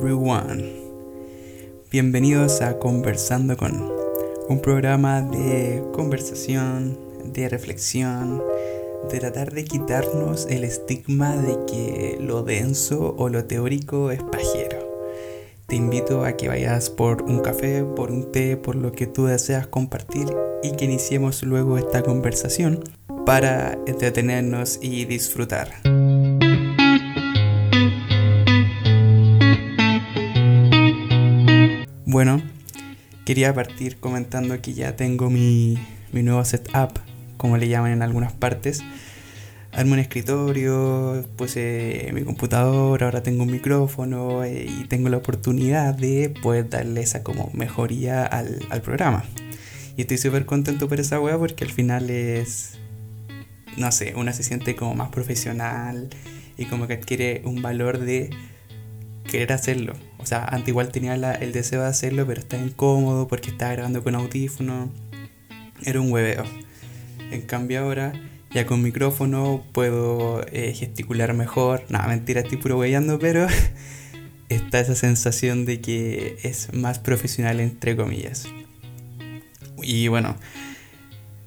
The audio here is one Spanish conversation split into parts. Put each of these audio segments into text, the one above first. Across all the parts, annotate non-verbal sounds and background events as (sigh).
everyone. Bienvenidos a Conversando con, un programa de conversación, de reflexión, de tratar de quitarnos el estigma de que lo denso o lo teórico es pajero. Te invito a que vayas por un café, por un té, por lo que tú deseas compartir y que iniciemos luego esta conversación para entretenernos y disfrutar. Bueno, quería partir comentando que ya tengo mi, nuevo setup, como le llaman en algunas partes. Armo un escritorio, puse mi computadora, ahora tengo un micrófono eh, y tengo la oportunidad de poder darle esa como mejoría al, al programa. Y estoy súper contento por esa wea porque al final es, no sé, una se siente como más profesional y como que adquiere un valor de querer hacerlo. O sea, antes igual tenía el deseo de hacerlo, pero estaba incómodo porque estaba grabando con audífono. Era un hueveo. En cambio ahora, ya con micrófono puedo eh, gesticular mejor. Nada, mentira, estoy puro hueveando, pero (laughs) está esa sensación de que es más profesional entre comillas. Y bueno,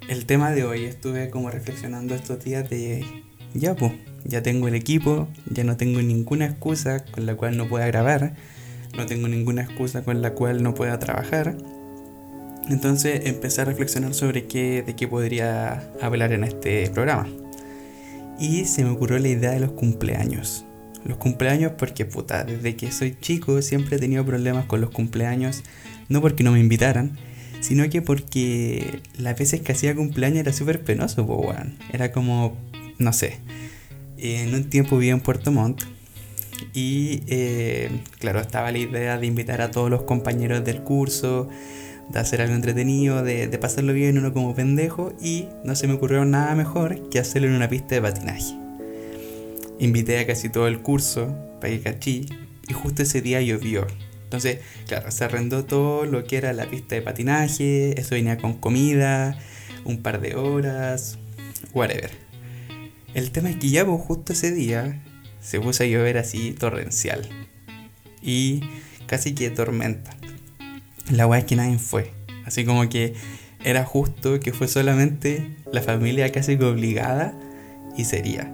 el tema de hoy estuve como reflexionando estos días de ya pues ya tengo el equipo, ya no tengo ninguna excusa con la cual no pueda grabar, no tengo ninguna excusa con la cual no pueda trabajar. Entonces empecé a reflexionar sobre qué, de qué podría hablar en este programa. Y se me ocurrió la idea de los cumpleaños. Los cumpleaños porque puta, desde que soy chico siempre he tenido problemas con los cumpleaños, no porque no me invitaran, sino que porque las veces que hacía cumpleaños era súper penoso, Era como, no sé, en un tiempo vivía en Puerto Montt y eh, claro, estaba la idea de invitar a todos los compañeros del curso, de hacer algo entretenido, de, pasarlo bien uno como pendejo y no se me ocurrió nada mejor que hacerlo en una pista de patinaje. Invité a casi todo el curso ir cachí y justo ese día llovió. Entonces, claro, se arrendó todo lo que era la pista de patinaje, eso venía con comida, un par de horas, whatever. El tema es que ya pues, justo ese día se puso a llover así torrencial. Y casi que tormenta. La weá es que nadie fue. Así como que era justo que fue solamente la familia casi obligada y sería.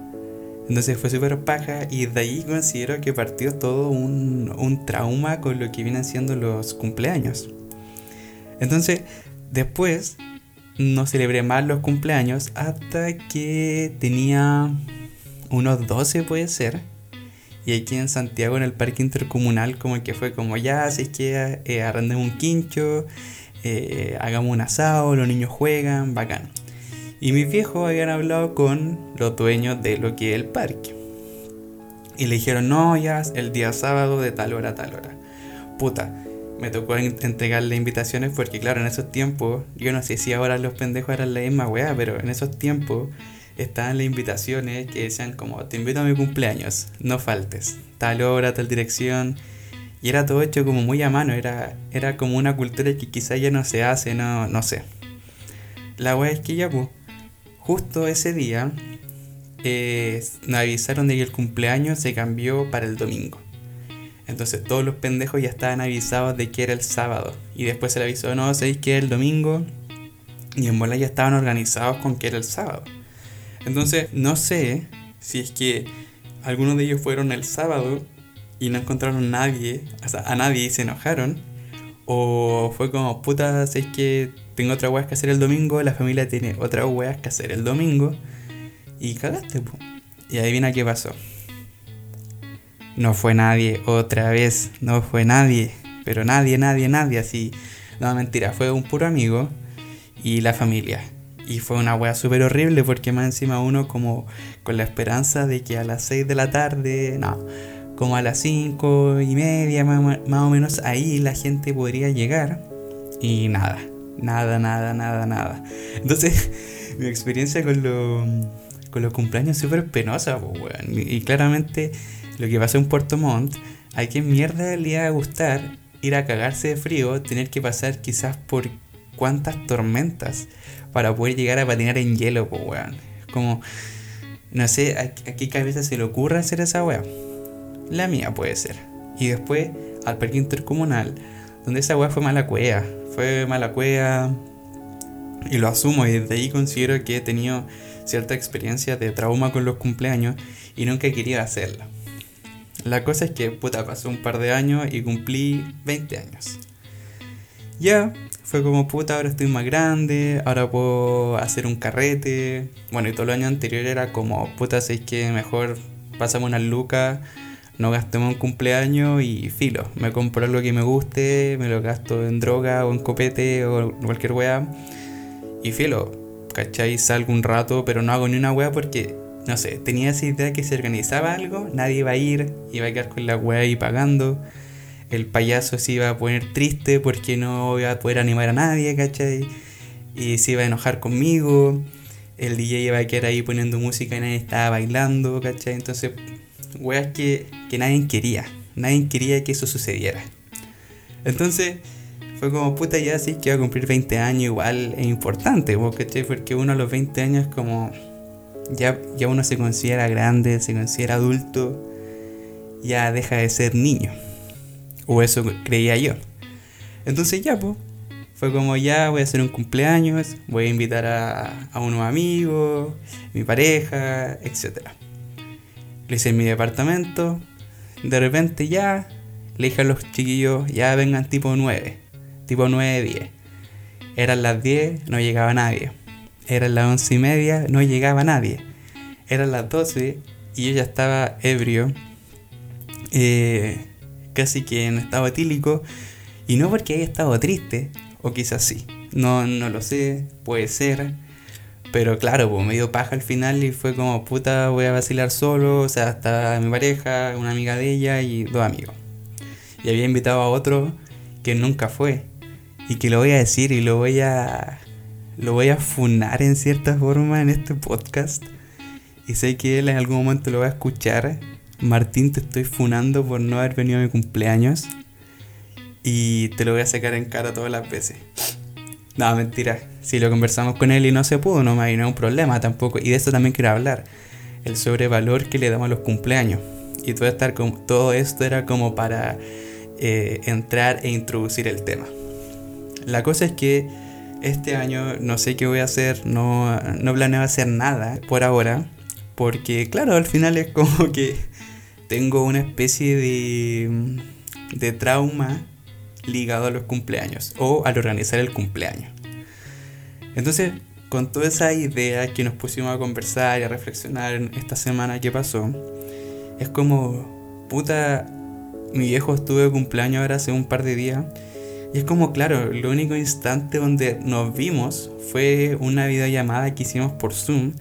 Entonces fue súper paja y de ahí considero que partió todo un, un trauma con lo que vienen siendo los cumpleaños. Entonces, después no celebré más los cumpleaños hasta que tenía unos 12 puede ser. Y aquí en Santiago, en el parque intercomunal, como que fue como ya, así que eh, un quincho, eh, hagamos un asado, los niños juegan, bacán. Y mis viejos habían hablado con los dueños de lo que es el parque. Y le dijeron, no, ya, el día sábado de tal hora a tal hora. Puta, me tocó entregarle invitaciones porque, claro, en esos tiempos, yo no sé si ahora los pendejos eran la misma weá, pero en esos tiempos estaban las invitaciones que decían como, te invito a mi cumpleaños, no faltes, tal hora, tal dirección. Y era todo hecho como muy a mano, era, era como una cultura que quizá ya no se hace, no, no sé. La weá es que ya, pues, justo ese día, eh, nos avisaron de que el cumpleaños se cambió para el domingo. Entonces todos los pendejos ya estaban avisados de que era el sábado. Y después se le avisó, no, sabéis que el domingo. Y en bola ya estaban organizados con que era el sábado. Entonces no sé si es que algunos de ellos fueron el sábado y no encontraron a nadie, a nadie y se enojaron. O fue como, puta, es que tengo otra weas que hacer el domingo, la familia tiene otras weas que hacer el domingo. Y cagaste, pu. Y adivina qué pasó. No fue nadie, otra vez, no fue nadie, pero nadie, nadie, nadie, así. No, mentira, fue un puro amigo y la familia. Y fue una wea súper horrible porque más encima uno como con la esperanza de que a las 6 de la tarde, no, como a las 5 y media más, o menos ahí la gente podría llegar. Y nada, nada, nada, nada, nada. Entonces (laughs) mi experiencia con, lo, con los cumpleaños es súper penosa, pues, Y claramente lo que pasó en Puerto Montt, ¿a qué mierda le iba a gustar ir a cagarse de frío, tener que pasar quizás por cuántas tormentas para poder llegar a patinar en hielo, pues weón? Como, no sé, ¿a, qué cabeza se le ocurre hacer esa weá? La mía puede ser. Y después al parque intercomunal, donde esa weá fue mala cueva. Fue mala cueva. Y lo asumo, y desde ahí considero que he tenido cierta experiencia de trauma con los cumpleaños y nunca quería hacerlo. La cosa es que, puta, pasó un par de años y cumplí 20 años. Ya, fue como, puta, ahora estoy más grande, ahora puedo hacer un carrete. Bueno, y todo el año anterior era como, puta, sé que mejor pasamos unas lucas, no gastemos un cumpleaños y filo. Me compro algo que me guste, me lo gasto en droga o en copete o cualquier weá. Y filo, ¿cachai? Salgo un rato, pero no hago ni una weá porque no sé, tenía esa idea que se organizaba algo, nadie iba a ir, iba a quedar con la weá ahí pagando. El payaso se iba a poner triste porque no iba a poder animar a nadie, ¿cachai? Y se iba a enojar conmigo. El DJ iba a quedar ahí poniendo música y nadie estaba bailando, ¿cachai? Entonces, weas que, que nadie quería. Nadie quería que eso sucediera. Entonces, fue como puta ya sí que iba a cumplir 20 años, igual es importante, ¿cachai? Porque uno a los 20 años como ya, ya uno se considera grande, se considera adulto, ya deja de ser niño. O eso creía yo. Entonces ya, pues, fue como ya voy a hacer un cumpleaños, voy a invitar a, a unos amigos, mi pareja, etc. Lo hice mi departamento, de repente ya le dije a los chiquillos, ya vengan tipo 9, tipo 9, 10. Eran las 10, no llegaba nadie. Eran las once y media, no llegaba nadie. Eran las 12 y yo ya estaba ebrio, eh, casi que en estado etílico. Y no porque haya estado triste, o quizás sí. No, no lo sé, puede ser. Pero claro, pues me dio paja al final y fue como, puta, voy a vacilar solo. O sea, estaba mi pareja, una amiga de ella y dos amigos. Y había invitado a otro que nunca fue. Y que lo voy a decir y lo voy a lo voy a funar en cierta forma en este podcast. Y sé que él en algún momento lo va a escuchar. Martín, te estoy funando por no haber venido a mi cumpleaños. Y te lo voy a sacar en cara todas las veces. No, mentira. Si lo conversamos con él y no se pudo, no me un problema tampoco. Y de eso también quiero hablar. El sobrevalor que le damos a los cumpleaños. Y todo, estar con, todo esto era como para eh, entrar e introducir el tema. La cosa es que este año no sé qué voy a hacer, no, no planeo hacer nada por ahora, porque claro, al final es como que tengo una especie de, de trauma ligado a los cumpleaños o al organizar el cumpleaños. Entonces, con toda esa idea que nos pusimos a conversar y a reflexionar en esta semana que pasó, es como, puta, mi viejo estuvo de cumpleaños ahora hace un par de días y es como, claro, el único instante donde nos vimos fue una videollamada que hicimos por Zoom.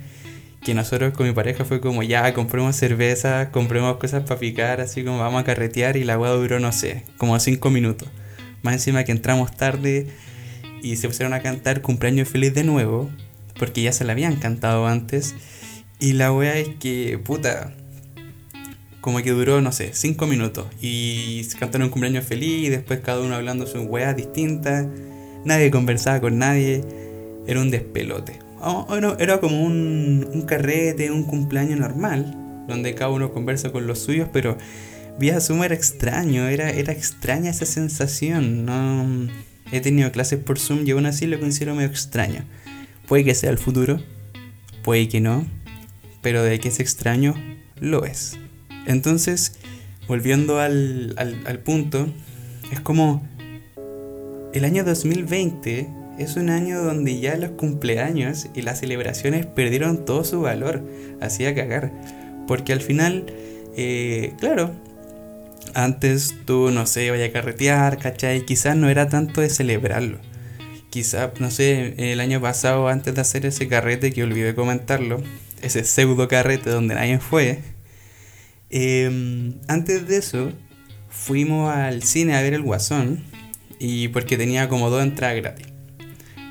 Que nosotros con mi pareja fue como, ya, compremos cerveza, compremos cosas para picar, así como vamos a carretear. Y la hueá duró, no sé, como 5 minutos. Más encima que entramos tarde y se pusieron a cantar cumpleaños feliz de nuevo, porque ya se la habían cantado antes. Y la wea es que, puta, como que duró, no sé, cinco minutos. Y se cantaron un cumpleaños feliz y después cada uno hablando sus weas distintas. Nadie conversaba con nadie. Era un despelote. Era como un, un carrete, un cumpleaños normal, donde cada uno conversa con los suyos, pero vía Zoom era extraño, era, era extraña esa sensación. No, he tenido clases por Zoom y aún así lo considero medio extraño. Puede que sea el futuro, puede que no, pero de que es extraño, lo es. Entonces, volviendo al, punto, es como el año 2020 es un año donde ya los cumpleaños y las celebraciones perdieron todo su valor, hacía cagar. Porque al final, eh, claro, antes tú, no sé, vaya a carretear, ¿cachai? Quizás no era tanto de celebrarlo. Quizás, no sé, el año pasado, antes de hacer ese carrete que olvidé comentarlo, ese pseudo carrete donde nadie fue, Em, antes de eso, fuimos al cine a ver el Guasón. Y porque tenía como dos entradas gratis.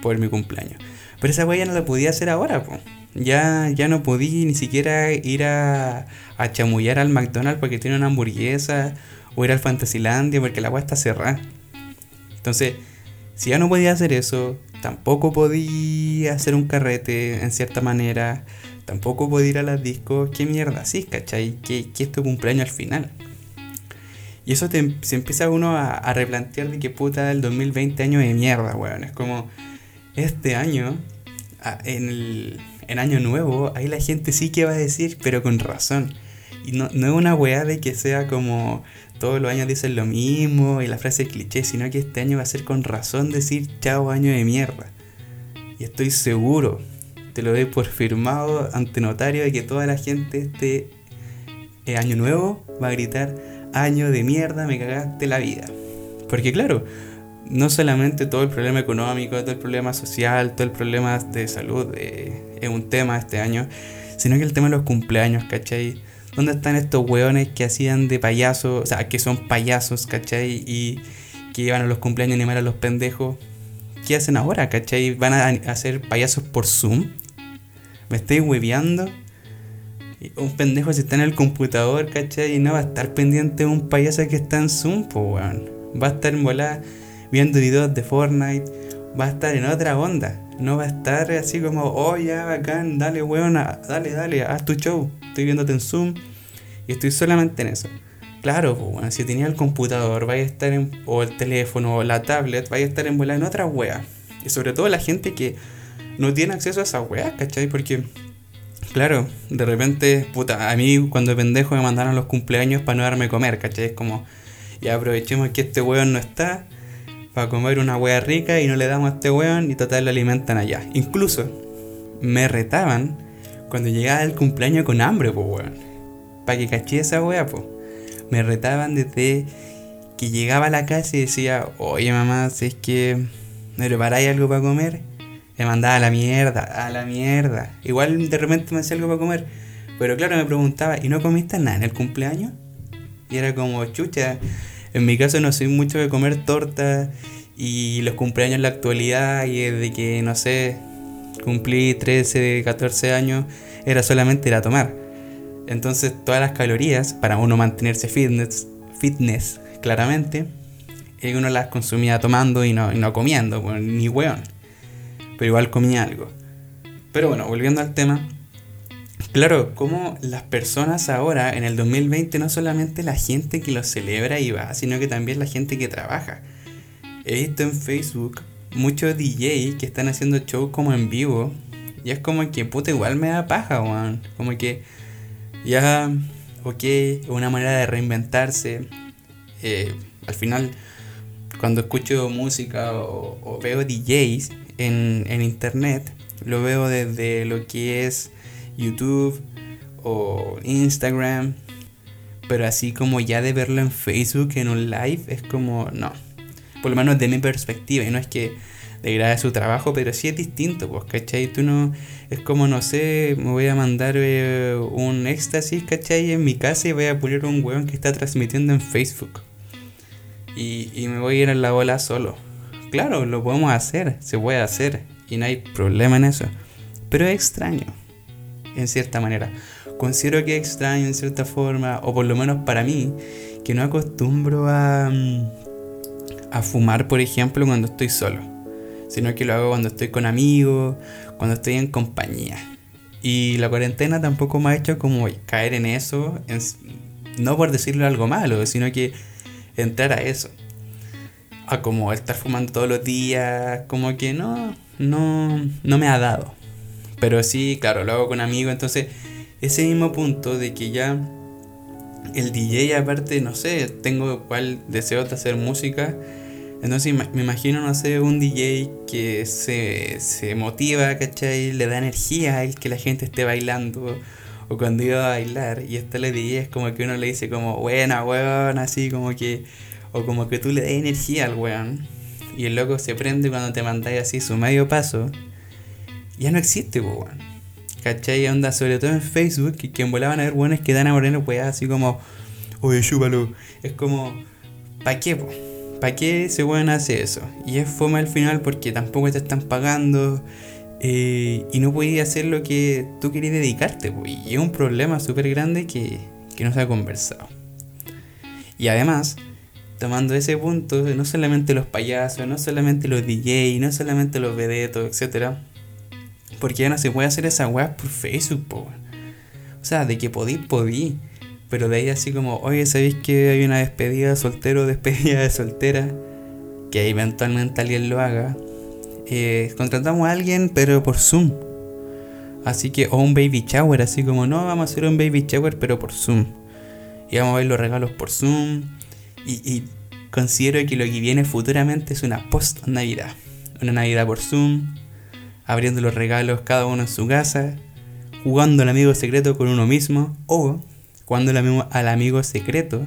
Por mi cumpleaños. Pero esa weá ya no la podía hacer ahora, po. Ya, ya no podía ni siquiera ir a, a chamullar al McDonald's porque tiene una hamburguesa. O ir al Fantasylandia porque la weá está cerrada. Entonces, si ya no podía hacer eso, tampoco podía hacer un carrete en cierta manera tampoco puedo ir a las discos, qué mierda, sí, ¿cachai? ¿Qué, qué es tu cumpleaños al final? Y eso te, se empieza uno a, a, replantear de que puta el 2020 año de mierda, weón. Es como este año, en el año nuevo, ahí la gente sí que va a decir, pero con razón. Y no, no es una weá de que sea como todos los años dicen lo mismo y la frase es cliché, sino que este año va a ser con razón decir chao año de mierda. Y estoy seguro, te lo doy por firmado ante notario de que toda la gente este año nuevo va a gritar año de mierda, me cagaste la vida. Porque claro, no solamente todo el problema económico, todo el problema social, todo el problema de salud eh, es un tema este año, sino que el tema de los cumpleaños, ¿cachai? ¿Dónde están estos weones que hacían de payasos, o sea, que son payasos, ¿cachai? Y que iban a los cumpleaños a animar a los pendejos. ¿Qué hacen ahora, cachai? ¿Van a hacer payasos por Zoom? ¿Me estoy hueveando? Un pendejo si está en el computador, ¿cachai? Y no va a estar pendiente de un payaso que está en Zoom, pues, weón. Va a estar en volada viendo videos de Fortnite, va a estar en otra onda. No va a estar así como, oh ya, bacán, dale weón, dale, dale, haz tu show. Estoy viéndote en Zoom y estoy solamente en eso. Claro, bueno, si tenía el computador, vaya a estar en, o el teléfono, o la tablet, vaya a estar en en otra wea. Y sobre todo la gente que no tiene acceso a esa wea, ¿cachai? Porque, claro, de repente, puta, a mí cuando pendejo me mandaron los cumpleaños para no darme comer, ¿cachai? Es como, ya aprovechemos que este weón no está para comer una wea rica y no le damos a este weón y total lo alimentan allá. Incluso me retaban cuando llegaba el cumpleaños con hambre, pues weón. Para que caché esa wea, pues. Me retaban desde que llegaba a la casa y decía, oye mamá, si es que me preparáis algo para comer, me mandaba a la mierda, a la mierda. Igual de repente me hacía algo para comer. Pero claro, me preguntaba, ¿y no comiste nada en el cumpleaños? Y era como, chucha, en mi caso no soy mucho de comer torta y los cumpleaños en la actualidad y desde que, no sé, cumplí 13, 14 años, era solamente ir a tomar. Entonces todas las calorías, para uno mantenerse fitness, fitness claramente, eh, uno las consumía tomando y no, no comiendo, pues, ni weón. Pero igual comía algo. Pero bueno, volviendo al tema, Claro, como las personas ahora en el 2020 no solamente la gente que lo celebra y va, sino que también la gente que trabaja. He visto en Facebook muchos DJ que están haciendo shows como en vivo y es como que puta igual me da paja, weón. Como que ya, ok, una manera de reinventarse. Eh, al final, cuando escucho música o, veo DJs en, en internet, lo veo desde lo que es YouTube o Instagram. Pero así como ya de verlo en Facebook en un live es como no. Por lo menos de mi perspectiva. Y no es que degrade su trabajo, pero sí es distinto, pues, ¿cachai? Tú no. Es como, no sé, me voy a mandar eh, un éxtasis, ¿cachai? En mi casa y voy a poner un weón que está transmitiendo en Facebook. Y, y me voy a ir a la bola solo. Claro, lo podemos hacer, se puede hacer. Y no hay problema en eso. Pero es extraño en cierta manera. Considero que extraño en cierta forma, o por lo menos para mí, que no acostumbro a, mm, a fumar, por ejemplo, cuando estoy solo, sino que lo hago cuando estoy con amigos, cuando estoy en compañía. Y la cuarentena tampoco me ha hecho como caer en eso, no por decirle algo malo, sino que entrar a eso. A como estar fumando todos los días, como que no, no, no me ha dado. Pero sí, claro, lo hago con amigos. Entonces, ese mismo punto de que ya el DJ, aparte, no sé, tengo cual deseo de hacer música. Entonces me imagino, no sé, un DJ que se, se motiva, ¿cachai? Le da energía el que la gente esté bailando o cuando iba a bailar. Y esta le DJ es como que uno le dice como, buena, weón, así como que... O como que tú le das energía al weón. Y el loco se prende cuando te mandáis así su medio paso ya no existe, pues, weón. ¿Cachai? Onda, sobre todo en Facebook, que, que volaban a ver weones que dan a morir weón así como, oye, chúpalo. Es como, ¿pa' qué, po? ¿Para qué ese weón hace eso? Y es fome al final porque tampoco te están pagando eh, y no puedes hacer lo que tú querías dedicarte, pues. Y es un problema súper grande que, que no se ha conversado. Y además, tomando ese punto, no solamente los payasos, no solamente los DJ, no solamente los vedetos, etcétera porque ya no se puede hacer esa weá por Facebook, po. O sea, de que podí, podí. Pero de ahí así como, oye, ¿sabéis que hay una despedida de soltero, (laughs) despedida de soltera? Que eventualmente alguien lo haga. Eh, contratamos a alguien, pero por Zoom. Así que, o un baby shower, así como, no, vamos a hacer un baby shower, pero por Zoom. Y vamos a ver los regalos por Zoom. Y, considero que lo que viene futuramente es una post-Navidad. Una Navidad por Zoom, abriendo los regalos cada uno en su casa, jugando al amigo secreto con uno mismo, o jugando al amigo secreto,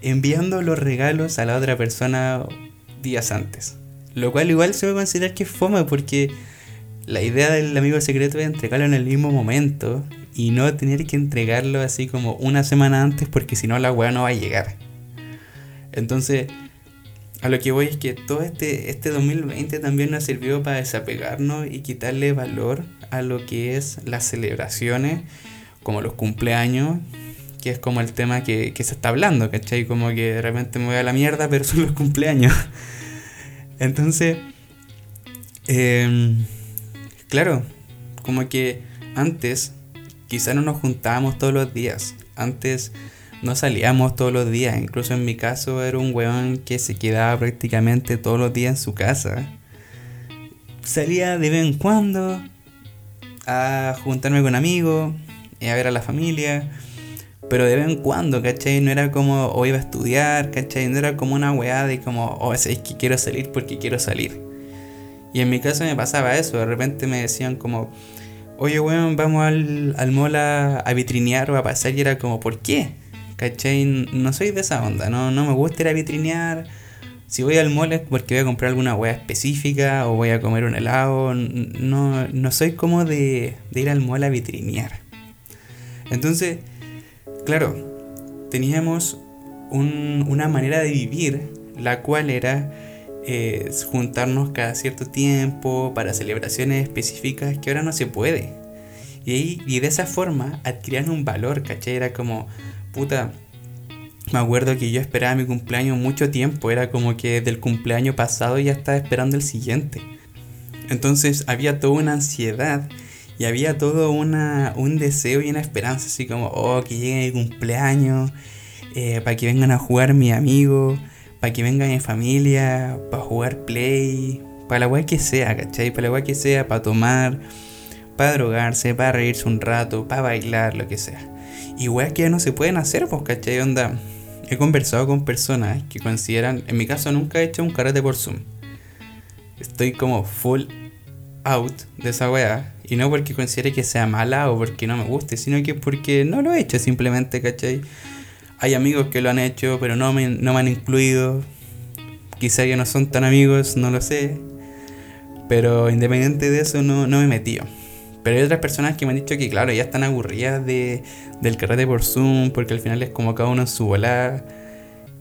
enviando los regalos a la otra persona días antes. Lo cual igual se puede considerar que es fome porque la idea del amigo secreto es entregarlo en el mismo momento y no tener que entregarlo así como una semana antes porque si no la weá no va a llegar. Entonces, a lo que voy es que todo este, este 2020 también nos sirvió para desapegarnos y quitarle valor a lo que es las celebraciones, como los cumpleaños, que es como el tema que, se está hablando, ¿cachai? Como que de repente me voy a la mierda, pero (laughs) son los cumpleaños. Entonces, em, claro, como que antes quizá no nos juntábamos todos los días. Antes no salíamos todos los días. Incluso en mi caso era un weón que se quedaba prácticamente todos los días en su casa. Salía de vez en cuando a juntarme con amigos, a ver a la familia. Pero de vez en cuando, ¿cachai? No era como, o iba a estudiar, ¿cachai? No era como una weá de como, oh, es que quiero salir porque quiero salir. Y en mi caso me pasaba eso, de repente me decían como, oye weón, vamos al, al mall a, a vitrinear o a pasar y era como, ¿por qué? ¿Cachai? No soy de esa onda, no, no me gusta ir a vitrinear. Si voy al mall es porque voy a comprar alguna hueá específica o voy a comer un helado. No, no soy como de, de ir al mall a vitrinear. Entonces, claro, teníamos un, una manera de vivir, la cual era eh, juntarnos cada cierto tiempo para celebraciones específicas que ahora no se puede. Y, y de esa forma adquirían un valor, ¿cachai? Era como, puta, me acuerdo que yo esperaba mi cumpleaños mucho tiempo, era como que del cumpleaños pasado ya estaba esperando el siguiente. Entonces había toda una ansiedad y había todo una, un deseo y una esperanza, así como, oh, que llegue mi cumpleaños, eh, para que vengan a jugar mis amigos, para que venga mi familia, para jugar play, para la que sea, ¿cachai? Para la weá que sea, para tomar, para drogarse, para reírse un rato, para bailar, lo que sea. Y weas que ya no se pueden hacer, pues, ¿cachai? Onda. He conversado con personas que consideran, en mi caso nunca he hecho un karate por Zoom. Estoy como full out de esa wea. Y no porque considere que sea mala o porque no me guste, sino que porque no lo he hecho simplemente, ¿cachai? Hay amigos que lo han hecho, pero no me, no me han incluido. Quizá ya no son tan amigos, no lo sé. Pero independiente de eso, no, no me he. Pero hay otras personas que me han dicho que, claro, ya están aburridas de, del karate por Zoom, porque al final es como cada uno en su volada.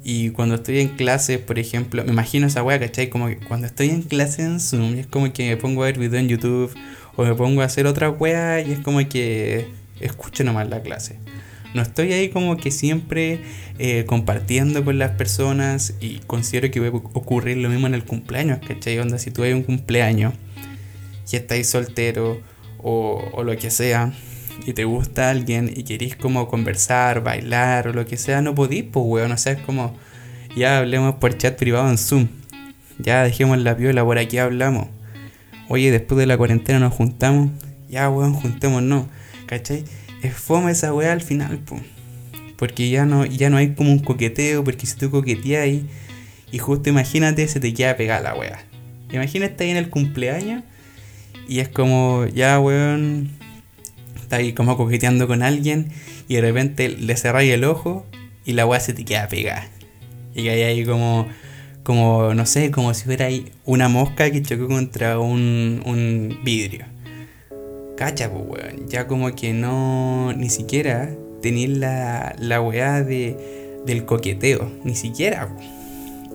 Y cuando estoy en clase, por ejemplo, me imagino esa wea, ¿cachai? Como que cuando estoy en clase en Zoom, es como que me pongo a ver video en YouTube o me pongo a hacer otra wea y es como que escucho nomás la clase. No estoy ahí como que siempre eh, compartiendo con las personas y considero que va a ocurrir lo mismo en el cumpleaños, ¿cachai? Onda, si tú hay un cumpleaños y estáis soltero o, lo que sea, y te gusta alguien y querís como conversar, bailar o lo que sea, no podís, pues weón, o sea, es como, ya hablemos por chat privado en Zoom, ya dejemos la piola, por aquí hablamos. Oye, después de la cuarentena nos juntamos, ya weón, juntémonos, ¿cachai? Es fome esa weá al final, pues. Porque ya no, ya no hay como un coqueteo, porque si tú coqueteas y justo imagínate, se te queda pegada la weá. Imagínate ahí en el cumpleaños y es como, ya, weón, está ahí como coqueteando con alguien y de repente le cerráis el ojo y la weá se te queda pegada. Y que hay ahí como, como, no sé, como si fuera ahí una mosca que chocó contra un, un vidrio. Cacha, pues, weón. Ya como que no, ni siquiera tenéis la, la weá de, del coqueteo. Ni siquiera,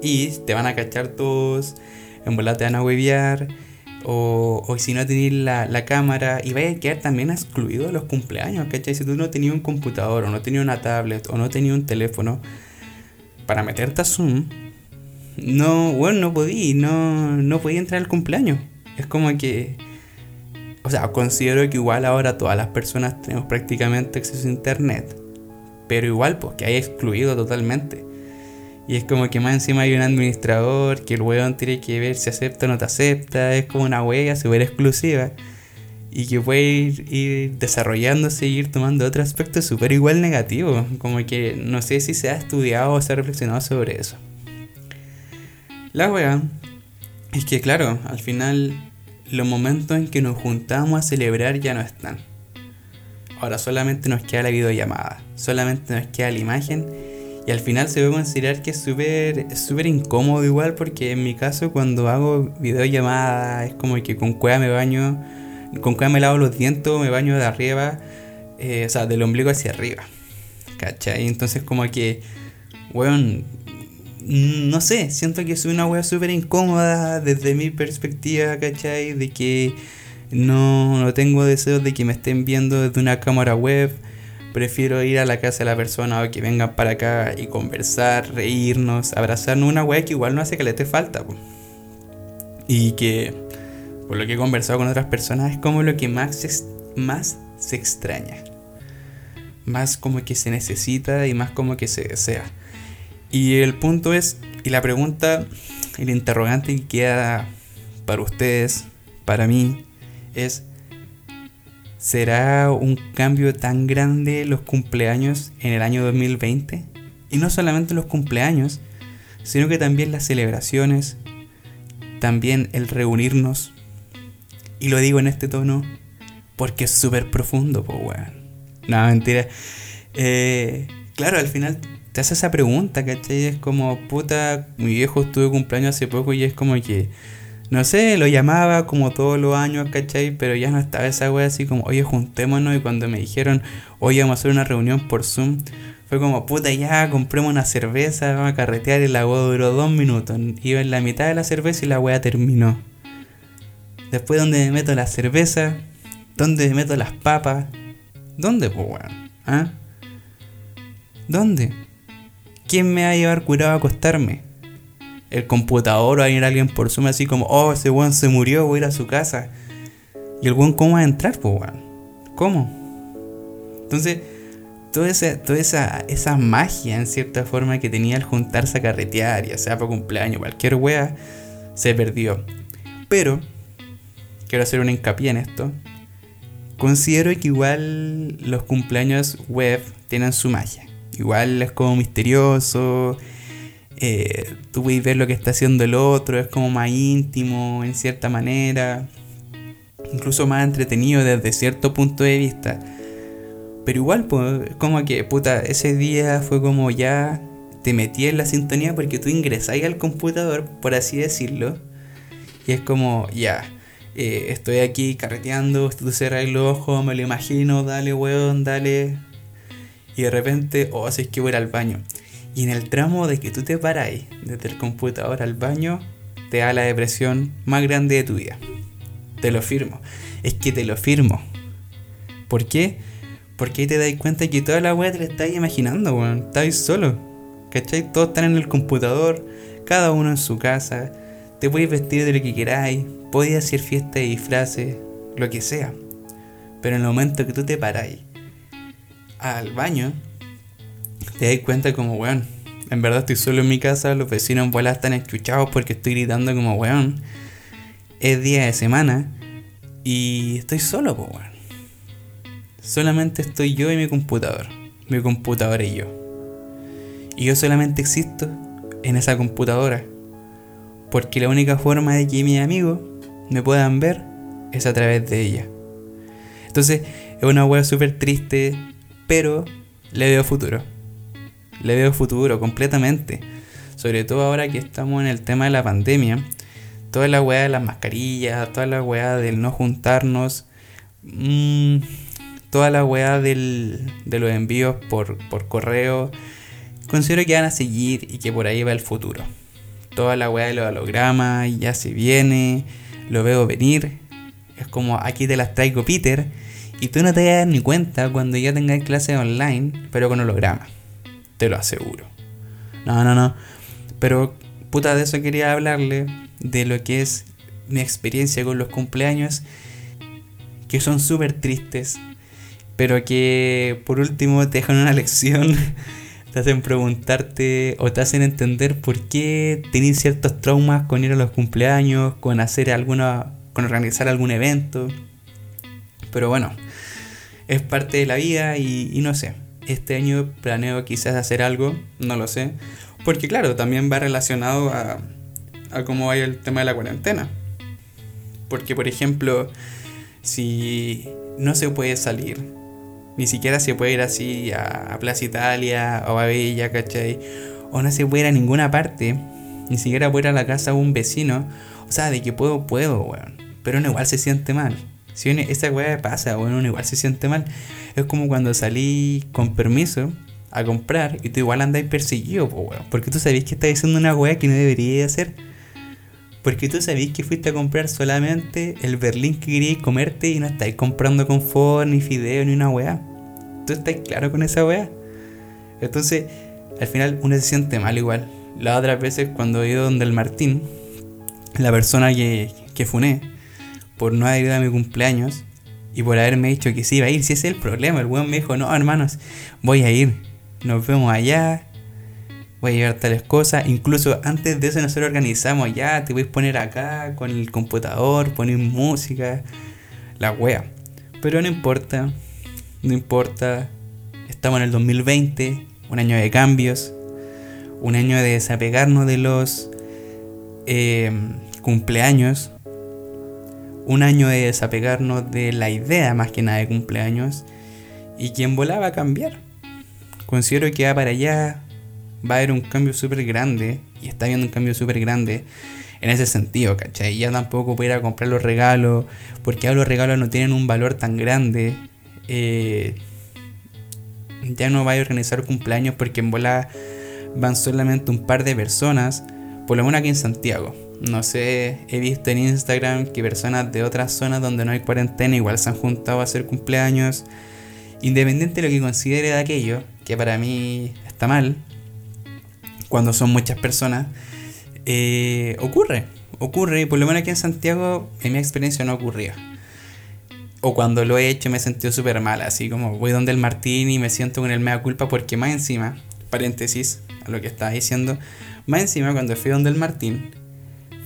Y te van a cachar todos, en bola te van a huevear o, si no tenéis la, la, cámara y vais a quedar también excluido de los cumpleaños, ¿cachai? Si tú no tenías un computador o no tenías una tablet o no tenías un teléfono para meterte a Zoom, no, bueno, no podí, no, no podía entrar al cumpleaños. Es como que, o sea, considero que igual ahora todas las personas tenemos prácticamente acceso a internet, pero igual, pues que hay excluido totalmente. Y es como que más encima hay un administrador que el weón tiene que ver si acepta o no te acepta. Es como una huella súper exclusiva. Y que puede ir, desarrollándose y ir tomando otro aspecto súper igual negativo. Como que no sé si se ha estudiado o se ha reflexionado sobre eso. La wea es que, claro, al final los momentos en que nos juntamos a celebrar ya no están. Ahora solamente nos queda la videollamada, solamente nos queda la imagen y al final se puede considerar que es súper súper incómodo igual porque en mi caso cuando hago videollamada es como que con cueva me baño, con cueva me lavo los dientes, me baño de arriba, eh, o sea, del ombligo hacia arriba. ¿Cachai? Entonces como que, weón, no sé, siento que es una wea súper incómoda desde mi perspectiva, ¿cachai? De que no, no tengo deseos de que me estén viendo desde una cámara web Prefiero ir a la casa de la persona o que vengan para acá y conversar, reírnos, abrazarnos. Una weá que igual no hace que le esté falta. Y que, por lo que he conversado con otras personas, es como lo que más se, más se extraña. Más como que se necesita y más como que se desea. Y el punto es, y la pregunta, el interrogante que queda para ustedes, para mí, es ¿Será un cambio tan grande los cumpleaños en el año 2020? Y no solamente los cumpleaños, sino que también las celebraciones, también el reunirnos. Y lo digo en este tono porque es súper profundo, pues weón. No, mentira. Eh, claro, al final te hace esa pregunta, ¿cachai? Es como, puta, mi viejo estuvo cumpleaños hace poco y es como que no sé, lo llamaba como todos los años, ¿cachai? Pero ya no estaba esa wea así como, oye, juntémonos. Y cuando me dijeron, oye, vamos a hacer una reunión por Zoom, fue como, puta, ya, compremos una cerveza, vamos a carretear. Y la wea duró dos minutos. Iba en la mitad de la cerveza y la wea terminó. Después, ¿dónde me meto la cerveza? ¿Dónde me meto las papas? ¿Dónde, pues, weón? ¿Ah? ¿Dónde? ¿Quién me va a llevar curado a acostarme? El computador o a ir alguien por Zoom así como, oh, ese weón se murió, voy a ir a su casa. Y el weón, ¿cómo va a entrar, pues weón? ¿Cómo? Entonces, toda esa, toda esa, esa magia, en cierta forma, que tenía el juntarse a carretear, ya sea para cumpleaños, cualquier wea, se perdió. Pero, quiero hacer un hincapié en esto. Considero que igual los cumpleaños web tienen su magia. Igual es como misterioso, eh, tú puedes ver lo que está haciendo el otro, es como más íntimo en cierta manera, incluso más entretenido desde cierto punto de vista. Pero igual, pues, como que, puta, ese día fue como ya te metí en la sintonía porque tú ingresáis al computador, por así decirlo, y es como, ya, eh, estoy aquí carreteando, tú cerras los ojos, me lo imagino, dale, weón, dale. Y de repente, oh, así es que voy al baño. Y en el tramo de que tú te paráis desde el computador al baño, te da la depresión más grande de tu vida. Te lo firmo. Es que te lo firmo. ¿Por qué? Porque ahí te das cuenta que toda la weá te la estás imaginando, weón. Estáis solo. ¿Cachai? Todos están en el computador, cada uno en su casa. Te podéis vestir de lo que queráis. Podéis hacer fiesta y disfraces, lo que sea. Pero en el momento que tú te paráis al baño, te das cuenta como, weón, en verdad estoy solo en mi casa, los vecinos en bola están escuchados porque estoy gritando como, weón, es día de semana y estoy solo, pues, weón. Solamente estoy yo y mi computador, mi computadora y yo. Y yo solamente existo en esa computadora. Porque la única forma de que mis amigos me puedan ver es a través de ella. Entonces, es una wea súper triste, pero le veo futuro le veo futuro completamente. Sobre todo ahora que estamos en el tema de la pandemia. Toda la weá de las mascarillas, toda la weá del no juntarnos. Mmm, toda la weá del, de los envíos por, por correo. Considero que van a seguir y que por ahí va el futuro. Toda la weá de los hologramas ya se viene. Lo veo venir. Es como aquí te las traigo Peter. Y tú no te vas a dar ni cuenta cuando ya tengas clases online, pero con hologramas te lo aseguro. No, no, no. Pero, puta, de eso quería hablarle, de lo que es mi experiencia con los cumpleaños, que son súper tristes, pero que por último te dejan una (laughs) lección, te hacen preguntarte o te hacen entender por qué tenés ciertos traumas con ir a los cumpleaños, con hacer alguna, con organizar algún evento. Pero bueno, es parte de la vida y, no sé. Este año planeo quizás hacer algo, no lo sé. Porque claro, también va relacionado a, a cómo va el tema de la cuarentena. Porque por ejemplo, si no se puede salir, ni siquiera se puede ir así a, Plaza Italia o a Bella, ¿cachai? O no se puede ir a ninguna parte, ni siquiera puede ir a la casa de un vecino. O sea, de que puedo, puedo, weón. Pero uno igual se siente mal. Si esa weá pasa, bueno, uno igual se siente mal. Es como cuando salí con permiso a comprar y tú igual andáis perseguido, weón. Porque tú sabés que estás haciendo una weá que no debería hacer. Porque tú sabés que fuiste a comprar solamente el berlín que querías comerte y no estáis comprando confort, ni fideo, ni una weá. ¿Tú estás claro con esa weá? Entonces, al final uno se siente mal igual. Las otras veces cuando he ido donde el Martín, la persona que, que funé, por no haber ido a mi cumpleaños y por haberme dicho que sí iba a ir, si ese es el problema, el weón me dijo, no hermanos, voy a ir, nos vemos allá, voy a llevar tales cosas. Incluso antes de eso nosotros organizamos ya, te voy a poner acá con el computador, poner música, la wea. Pero no importa, no importa. Estamos en el 2020, un año de cambios, un año de desapegarnos de los eh, cumpleaños, un año de desapegarnos de la idea más que nada de cumpleaños y quien volaba a cambiar. Considero que va para allá, va a haber un cambio súper grande, y está habiendo un cambio súper grande en ese sentido, ¿cachai? Ya tampoco voy a ir a comprar los regalos, porque ahora los regalos no tienen un valor tan grande. Eh, ya no va a organizar cumpleaños porque en bola van solamente un par de personas, por lo menos aquí en Santiago. No sé, he visto en Instagram que personas de otras zonas donde no hay cuarentena igual se han juntado a hacer cumpleaños. Independiente de lo que considere de aquello, que para mí está mal, cuando son muchas personas, eh, ocurre, ocurre, y por lo menos aquí en Santiago, en mi experiencia no ocurría. O cuando lo he hecho me he sentido súper mal, así como voy donde el Martín y me siento con el mea culpa porque más encima, paréntesis a lo que estaba diciendo, más encima cuando fui donde el Martín,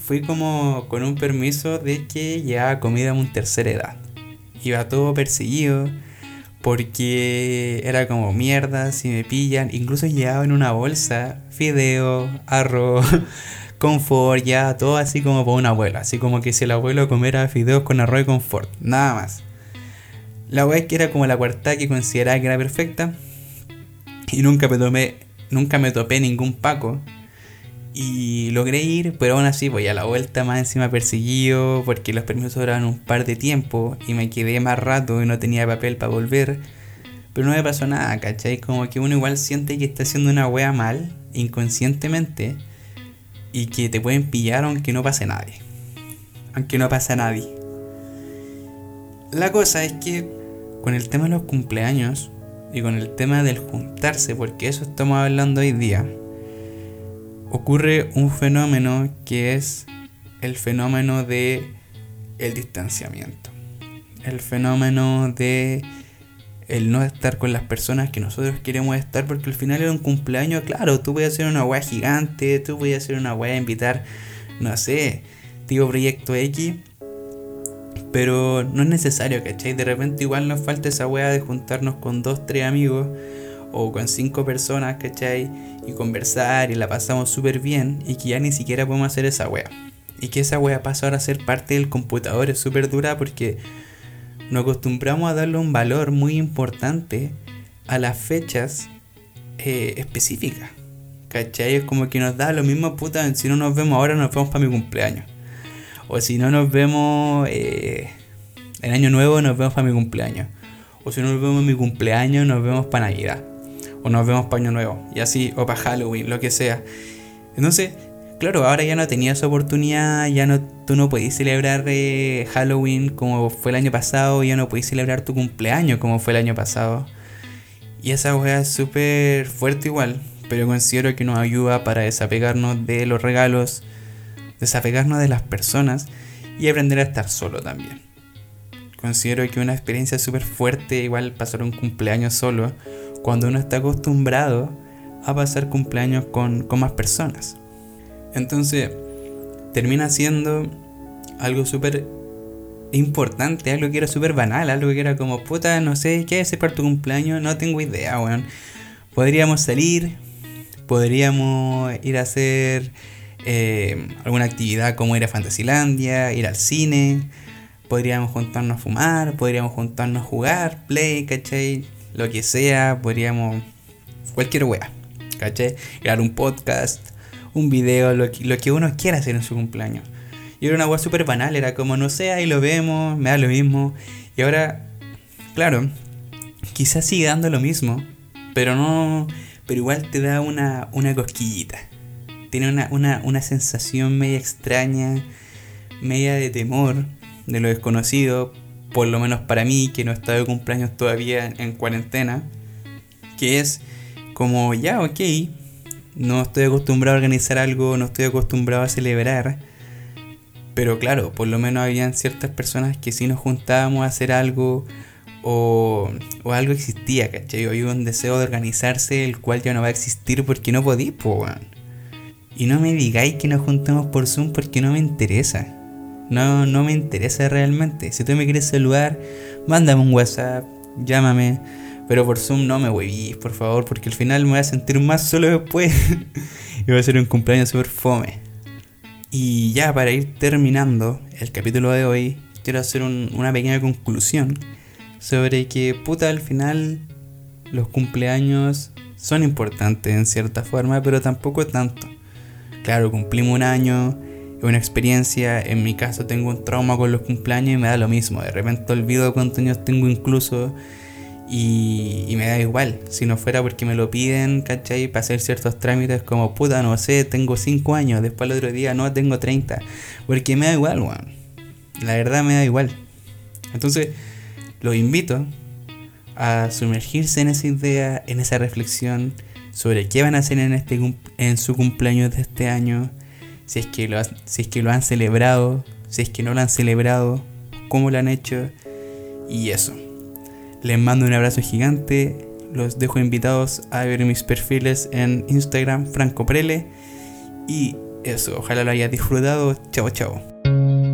fui como con un permiso de que ya comida a un tercera edad. Iba todo perseguido, porque era como mierda, si me pillan, incluso llevaba en una bolsa fideo, arroz, (laughs) confort, ya todo así como para un abuelo, así como que si el abuelo comiera fideos con arroz y confort, nada más. La wea es que era como la cuarta que consideraba que era perfecta y nunca me tomé, nunca me topé ningún paco y logré ir, pero aún así voy a la vuelta más encima perseguido porque los permisos duraban un par de tiempo y me quedé más rato y no tenía papel para volver. Pero no me pasó nada, ¿cachai? Como que uno igual siente que está haciendo una wea mal, inconscientemente, y que te pueden pillar aunque no pase nadie. Aunque no pase nadie. La cosa es que con el tema de los cumpleaños y con el tema del juntarse, porque eso estamos hablando hoy día, ocurre un fenómeno que es el fenómeno de el distanciamiento. El fenómeno de el no estar con las personas que nosotros queremos estar porque al final es un cumpleaños, claro, tú voy a hacer una weá gigante, tú voy a hacer una weá invitar, no sé, tipo proyecto X, pero no es necesario, ¿cachai? De repente igual nos falta esa weá de juntarnos con dos, tres amigos o con cinco personas, ¿cachai? Y conversar y la pasamos súper bien y que ya ni siquiera podemos hacer esa wea. Y que esa wea pasa ahora a ser parte del computador es súper dura porque nos acostumbramos a darle un valor muy importante a las fechas eh, específicas. ¿Cachai? Es como que nos da lo mismo puta, si no nos vemos ahora nos vemos para mi cumpleaños. O si no nos vemos eh, en año nuevo nos vemos para mi cumpleaños. O si no nos vemos mi cumpleaños nos vemos para Navidad o nos vemos para Año Nuevo, y así, o para Halloween, lo que sea. Entonces, claro, ahora ya no tenías oportunidad, ya no, tú no podías celebrar eh, Halloween como fue el año pasado, ya no podías celebrar tu cumpleaños como fue el año pasado. Y esa weá es súper fuerte igual, pero considero que nos ayuda para desapegarnos de los regalos, desapegarnos de las personas y aprender a estar solo también. considero que una experiencia súper fuerte igual pasar un cumpleaños solo cuando uno está acostumbrado a pasar cumpleaños con, con más personas. Entonces, termina siendo algo súper importante, algo que era súper banal, algo que era como, puta, no sé, ¿qué es para tu cumpleaños? No tengo idea, weón. Podríamos salir, podríamos ir a hacer eh, alguna actividad como ir a Fantasilandia, ir al cine, podríamos juntarnos a fumar, podríamos juntarnos a jugar, play, ¿cachai? Lo que sea, podríamos... cualquier wea, ¿cachai? Grabar un podcast, un video, lo que, lo que uno quiera hacer en su cumpleaños. Y era una wea súper banal, era como, no sé, ahí lo vemos, me da lo mismo. Y ahora, claro, quizás sigue dando lo mismo, pero no pero igual te da una, una cosquillita. Tiene una, una, una sensación media extraña, media de temor de lo desconocido, por lo menos para mí, que no está de cumpleaños todavía en cuarentena, que es como, ya, ok, no estoy acostumbrado a organizar algo, no estoy acostumbrado a celebrar, pero claro, por lo menos habían ciertas personas que si nos juntábamos a hacer algo o, o algo existía, ¿cachai? Había un deseo de organizarse el cual ya no va a existir porque no podí, pues, Y no me digáis que nos juntemos por Zoom porque no me interesa. No, no me interesa realmente. Si tú me quieres saludar, mándame un WhatsApp, llámame. Pero por Zoom no me huevís, por favor, porque al final me voy a sentir más solo después. (laughs) y va a ser un cumpleaños súper fome. Y ya para ir terminando el capítulo de hoy, quiero hacer una pequeña conclusión sobre que puta al final los cumpleaños son importantes en cierta forma, pero tampoco tanto. Claro, cumplimos un año, una experiencia, en mi caso tengo un trauma con los cumpleaños y me da lo mismo, de repente olvido cuántos años tengo incluso y, me da igual, si no fuera porque me lo piden, ¿cachai? Para hacer ciertos trámites como puta, no sé, tengo 5 años, después el otro día no, tengo 30, porque me da igual, weón. La verdad me da igual. Entonces, los invito a sumergirse en esa idea, en esa reflexión sobre qué van a hacer en, este, en su cumpleaños de este año, si es, que lo, si es que lo han celebrado, si es que no lo han celebrado, cómo lo han hecho y eso. Les mando un abrazo gigante, los dejo invitados a ver mis perfiles en Instagram, Franco Prele y eso, ojalá lo haya disfrutado, chao chao.